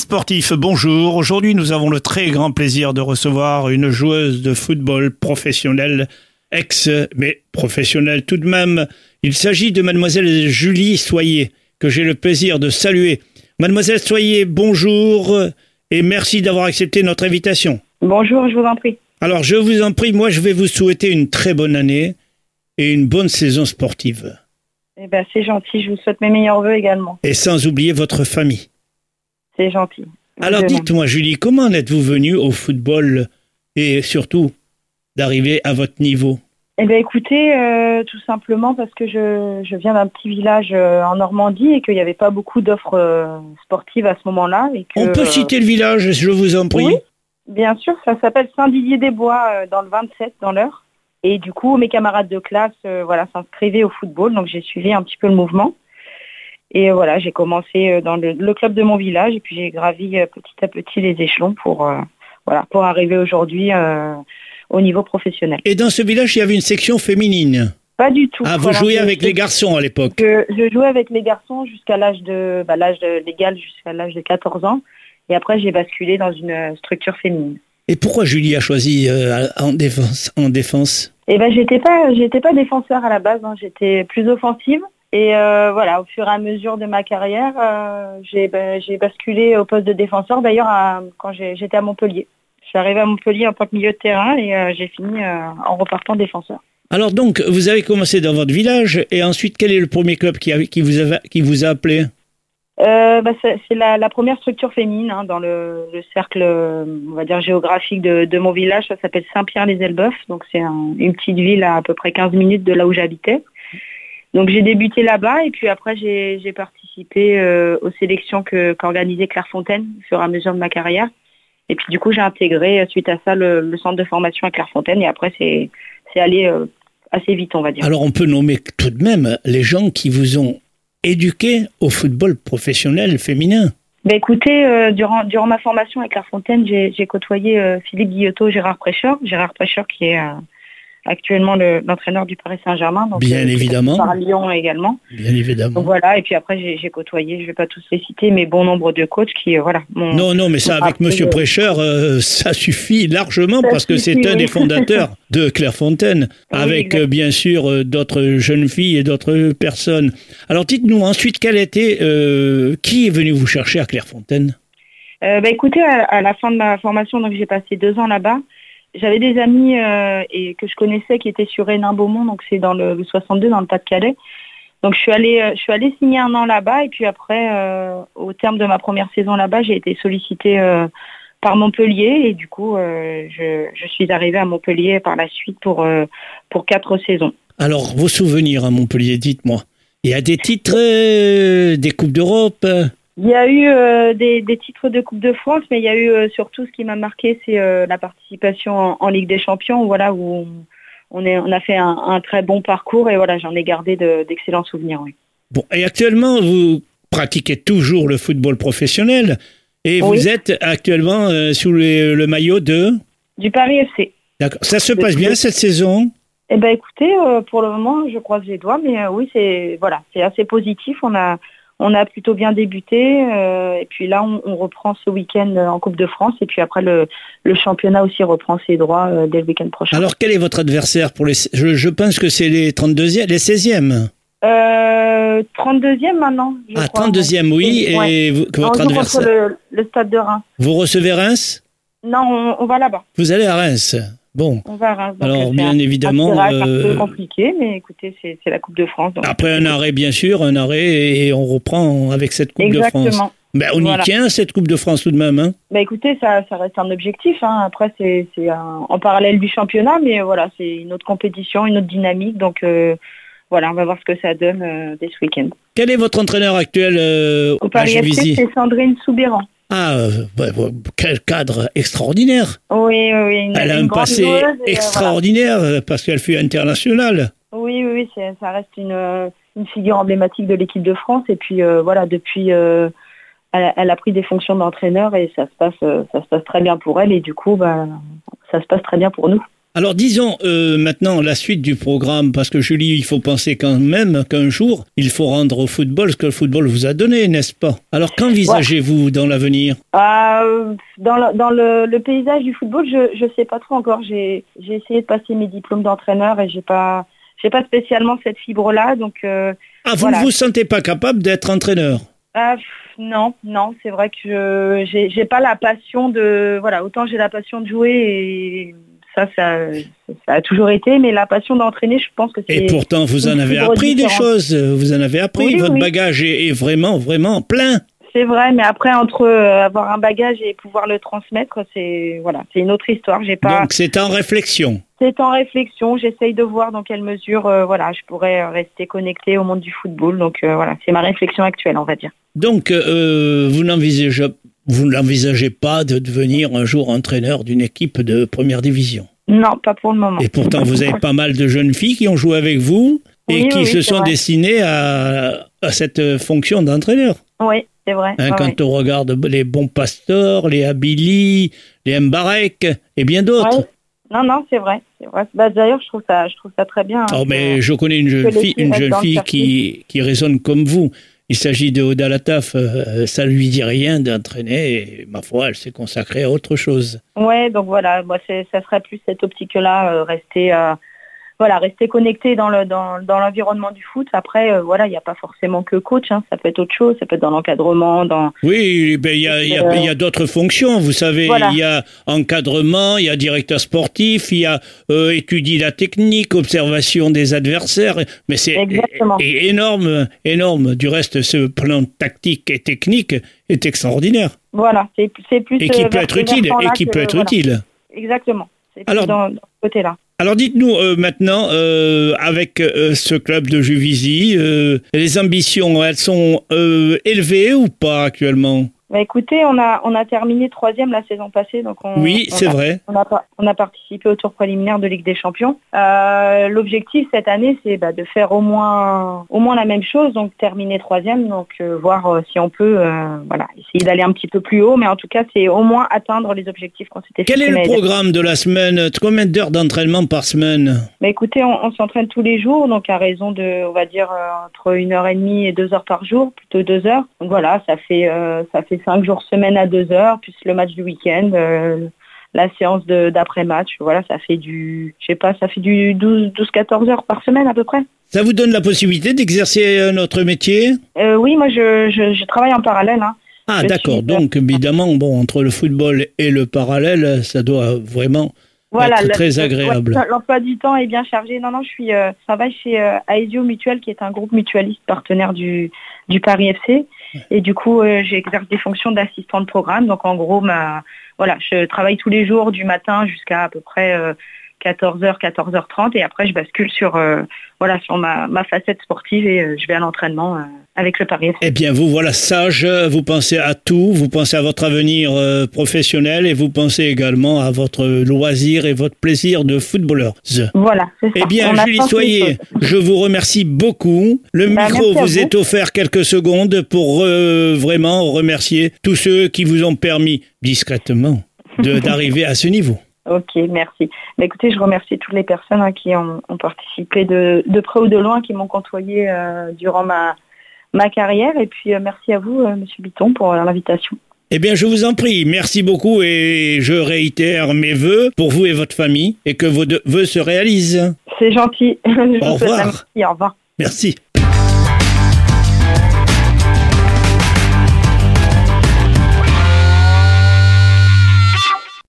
sportif, bonjour. Aujourd'hui, nous avons le très grand plaisir de recevoir une joueuse de football professionnelle, ex, mais professionnelle tout de même. Il s'agit de mademoiselle Julie Soyer, que j'ai le plaisir de saluer. Mademoiselle Soyer, bonjour et merci d'avoir accepté notre invitation. Bonjour, je vous en prie. Alors, je vous en prie, moi, je vais vous souhaiter une très bonne année et une bonne saison sportive. Eh ben, c'est gentil, je vous souhaite mes meilleurs voeux également. Et sans oublier votre famille. C'est gentil. Alors dites-moi, Julie, comment en êtes-vous venue au football et surtout d'arriver à votre niveau? Eh bien, écoutez, euh, tout simplement parce que je, je viens d'un petit village euh, en Normandie et qu'il n'y avait pas beaucoup d'offres euh, sportives à ce moment-là. et que, On peut citer le village, je vous en prie? Oui. Bien sûr, ça s'appelle Saint-Didier-des-Bois dans le 27, dans l'heure. Et du coup, mes camarades de classe voilà, s'inscrivaient au football, donc j'ai suivi un petit peu le mouvement. Et euh, voilà, j'ai commencé euh, dans le, le club de mon village et puis j'ai gravi euh, petit à petit les échelons pour, euh, voilà, pour arriver aujourd'hui euh, au niveau professionnel. Et dans ce village, il y avait une section féminine. Pas du tout. Ah, vous Voilà, jouiez avec les garçons à l'époque. je, je jouais avec les garçons jusqu'à l'âge de bah, l'âge légal jusqu'à l'âge de 14 ans. Et après, j'ai basculé dans une structure féminine. Et pourquoi Julie a choisi euh, en défense, en défense? Et ben j'étais pas j'étais pas défenseur à la base, hein. j'étais plus offensive. Et euh, voilà, au fur et à mesure de ma carrière, euh, j'ai ben, j'ai basculé au poste de défenseur. D'ailleurs, quand j'étais à Montpellier, je suis arrivée à Montpellier en tant que milieu de terrain et euh, j'ai fini en repartant défenseur. Alors donc, vous avez commencé dans votre village et ensuite, quel est le premier club qui, a- qui, vous, a, qui vous a appelé? Bah, c'est la, la première structure féminine hein, dans le, le cercle, on va dire géographique de, de mon village. Ça s'appelle Saint-Pierre-les-Elbeufs. Donc c'est un- une petite ville à à peu près 15 minutes de là où j'habitais. Donc j'ai débuté là-bas et puis après j'ai participé euh, aux sélections qu'organisait Clairefontaine au fur et à mesure de ma carrière. Et puis du coup j'ai intégré euh, suite à ça le, le centre de formation à Clairefontaine et après c'est allé euh, assez vite on va dire. Alors on peut nommer tout de même les gens qui vous ont éduqué au football professionnel féminin. Ben écoutez, euh, durant, durant ma formation avec Clairefontaine, j'ai j'ai côtoyé Philippe Guillotot, Gérard Prêcheur. Gérard Prêcheur qui est actuellement le- l'entraîneur du Paris Saint-Germain. Bien euh, évidemment. Par Lyon également. Bien évidemment. Donc voilà, et puis après j'ai côtoyé, je vais pas tous les citer, mais bon nombre de coachs qui, euh, voilà. Non, non, mais ça, avec Monsieur euh, Prêcheur, euh, ça suffit largement Ça parce que c'est un des fondateurs de Clairefontaine, Oui, avec euh, bien sûr euh, d'autres jeunes filles et d'autres personnes. Alors dites-nous ensuite, quel était, qui est venu vous chercher à Clairefontaine? Bah, écoutez, à, à la fin de ma formation, donc j'ai passé deux ans là-bas. J'avais des amis euh, et que je connaissais qui étaient sur Hénin-Beaumont, donc c'est dans le, le 62, dans le Pas-de-Calais. Donc je suis allée, euh, je suis allée signer un an là-bas et puis après, euh, au terme de ma première saison là-bas, j'ai été sollicitée euh, par Montpellier et du coup, euh, je, je suis arrivée à Montpellier par la suite pour euh, pour quatre saisons. Alors, vos souvenirs à Montpellier, dites-moi. Il y a des titres, des Coupes d'Europe Il y a eu euh, des, des titres de Coupe de France, mais il y a eu euh, surtout ce qui m'a marqué, c'est euh, la participation en, en Ligue des Champions, voilà, où on, est, on a fait un, un très bon parcours et voilà, j'en ai gardé de- d'excellents souvenirs. Oui. Bon, et actuellement, vous pratiquez toujours le football professionnel et Oui. vous êtes actuellement sous le maillot de... Du Paris FC. D'accord. Ça se passe bien cette saison? Eh ben écoutez, pour le moment, je croise les doigts, mais oui, c'est voilà, c'est assez positif. On a on a plutôt bien débuté, euh, et puis là, on, on reprend ce week-end en Coupe de France, et puis après le, le championnat aussi reprend ses droits euh, dès le week-end prochain. Alors, quel est votre adversaire pour les... Je, je pense que c'est les 32e, les 16e. Euh, 32e maintenant. je Ah, crois. 32e, oui. Ouais. Et vous- que On votre contre adversaire... le, le stade de Reims. Vous recevez Reims? Non, on, on va là-bas. Vous allez à Reims? Bon. On Alors, c'est bien un- évidemment, tirage un peu compliqué, mais écoutez, c'est c'est la Coupe de France. donc- Après un arrêt, bien sûr, un arrêt, et on reprend avec cette Coupe de France. Exactement. Ben, on Voilà. y tient, cette Coupe de France, tout de même. Hein Bah écoutez, ça, ça reste un objectif. hein. Après, c'est c'est en parallèle du championnat, mais euh, voilà, c'est une autre compétition, une autre dynamique. Donc euh, voilà, on va voir ce que ça donne euh, dès ce week-end. Quel est votre entraîneur actuel Au Paris FC, c'est Sandrine Soubéran. Ah, ouais, ouais, quel cadre extraordinaire Oui, oui. Une, Elle a une un passé euh, voilà. extraordinaire euh, parce qu'elle fut internationale. Oui, oui, oui, c'est- ça reste une, euh, une figure emblématique de l'équipe de France. Et puis euh, voilà, depuis, euh, elle, a- elle a pris des fonctions d'entraîneur et ça se passe, ça se passe très bien pour elle. Et du coup, bah, ça se passe très bien pour nous. Alors disons euh, maintenant la suite du programme, parce que Julie, il faut penser quand même qu'un jour, il faut rendre au football ce que le football vous a donné, n'est-ce pas? Alors qu'envisagez-vous dans l'avenir? Euh, dans le, dans le, le paysage du football, je je sais pas trop encore. J'ai essayé de passer mes diplômes d'entraîneur et j'ai pas j'ai pas spécialement cette fibre là, donc euh, Ah, vous Voilà. ne vous sentez pas capable d'être entraîneur? Ah, non non c'est vrai que j'ai pas la passion de voilà autant j'ai la passion de jouer et ça ça ça a toujours été, mais la passion d'entraîner, je pense que c'est Et pourtant, vous en avez appris des choses. Vous en avez appris. Oui, Votre oui. bagage est, est vraiment, vraiment plein. C'est vrai, mais après entre euh, avoir un bagage et pouvoir le transmettre, c'est voilà, c'est une autre histoire. J'ai pas, Donc, c'est en réflexion. c'est en réflexion. J'essaye de voir dans quelle mesure, euh, voilà, je pourrais euh, rester connecté au monde du football. Donc euh, voilà, c'est ma réflexion actuelle, on va dire. Donc, euh, vous n'envisagez vous n'envisagez pas de devenir un jour entraîneur d'une équipe de première division. Non, pas pour le moment. Et pourtant, vous avez pas mal de jeunes filles qui ont joué avec vous et Oui, qui oui, se sont vrai. destinées à, à cette fonction d'entraîneur. Oui, c'est vrai. Hein, quand on regarde les bons pasteurs, les Abili, les Mbarek et bien d'autres. Non, non, c'est vrai. Bah, d'ailleurs, je trouve ça, je trouve ça très bien. hein, Oh, mais je connais une jeune fille, une jeune fille qui, qui raisonne comme vous. Il s'agit de Oda Lataf, euh, ça lui dit rien d'entraîner, et ma foi, elle s'est consacrée à autre chose. Ouais, donc voilà, moi ça serait plus cette optique-là, euh, rester euh, voilà, rester connecté dans le dans, dans l'environnement du foot. Après, euh, voilà, il n'y a pas forcément que coach, hein, ça peut être autre chose, ça peut être dans l'encadrement, dans Oui, ben, il y a, y a- y a d'autres fonctions, vous savez, Voilà. il y a encadrement, il y a directeur sportif, il y a euh, étudier la technique, observation des adversaires, mais c'est énorme, énorme. Du reste, ce plan tactique et technique est extraordinaire voilà, c'est c'est plus et qui euh, peut être utile, et qui peut être voilà. utile. Exactement. C'est plus Alors- dans, dans ce côté-là. Alors dites-nous euh, maintenant, euh, avec euh, ce club de Juvisy, les ambitions, elles sont élevées ou pas actuellement? Bah, écoutez, on a on a terminé troisième la saison passée, donc on Oui, c'est a- vrai. On a, pas- on a participé au tour préliminaire de Ligue des Champions. Euh, L'objectif cette année, c'est bah, de faire au moins, au moins la même chose, donc terminer troisième, donc euh, voir euh, si on peut, voilà, essayer d'aller un petit peu plus haut, mais en tout cas, c'est au moins atteindre les objectifs qu'on s'était Quel est fixés le programme de la semaine? Combien d'heures d'entraînement par semaine? Bah, écoutez, on, on s'entraîne tous les jours, donc à raison de, on va dire entre une heure et demie et deux heures par jour, plutôt deux heures. Donc voilà, ça fait ça fait cinq jours semaine à deux heures, plus le match du week-end. euh, la séance d'après-match, voilà, ça fait du, je sais pas, ça fait du 12-14 heures par semaine à peu près. Ça vous donne la possibilité d'exercer euh, notre métier? Euh, oui, moi je, je, je travaille en parallèle. Hein. Ah d'accord, suis- donc évidemment, bon, entre le football et le parallèle, ça doit vraiment... Voilà, Être très le- agréable. L'emploi du temps est bien chargé. Non, non, je suis, euh, je travaille chez euh, Aesio Mutuel, qui est un groupe mutualiste partenaire du, du Paris FC. Et du coup, euh, j'exerce des fonctions d'assistant de programme. Donc, en gros, ma, voilà, je travaille tous les jours du matin jusqu'à à peu près euh, 14h, 14h30. Et après, je bascule sur, euh, voilà, sur ma, ma facette sportive et euh, je vais à l'entraînement euh, avec le Paris. Eh bien, vous voilà sage, vous pensez à tout, vous pensez à votre avenir professionnel et vous pensez également à votre loisir et votre plaisir de footballeuse. Voilà, c'est ça. Eh bien, On Julie Soyer, je vous remercie beaucoup. Le Bah, micro vous vous. est offert quelques secondes pour vraiment remercier tous ceux qui vous ont permis discrètement d'arriver à ce niveau. Ok, merci. Bah, écoutez, je remercie toutes les personnes hein, qui ont, ont participé de, de près ou de loin, qui m'ont côtoyé euh, durant ma, ma carrière. Et puis, euh, merci à vous, euh, Monsieur Bitton, pour euh, l'invitation. Eh bien, je vous en prie, merci beaucoup et je réitère mes vœux pour vous et votre famille et que vos deux vœux se réalisent. C'est gentil. Je vous souhaite revoir. merci. Au revoir. Merci.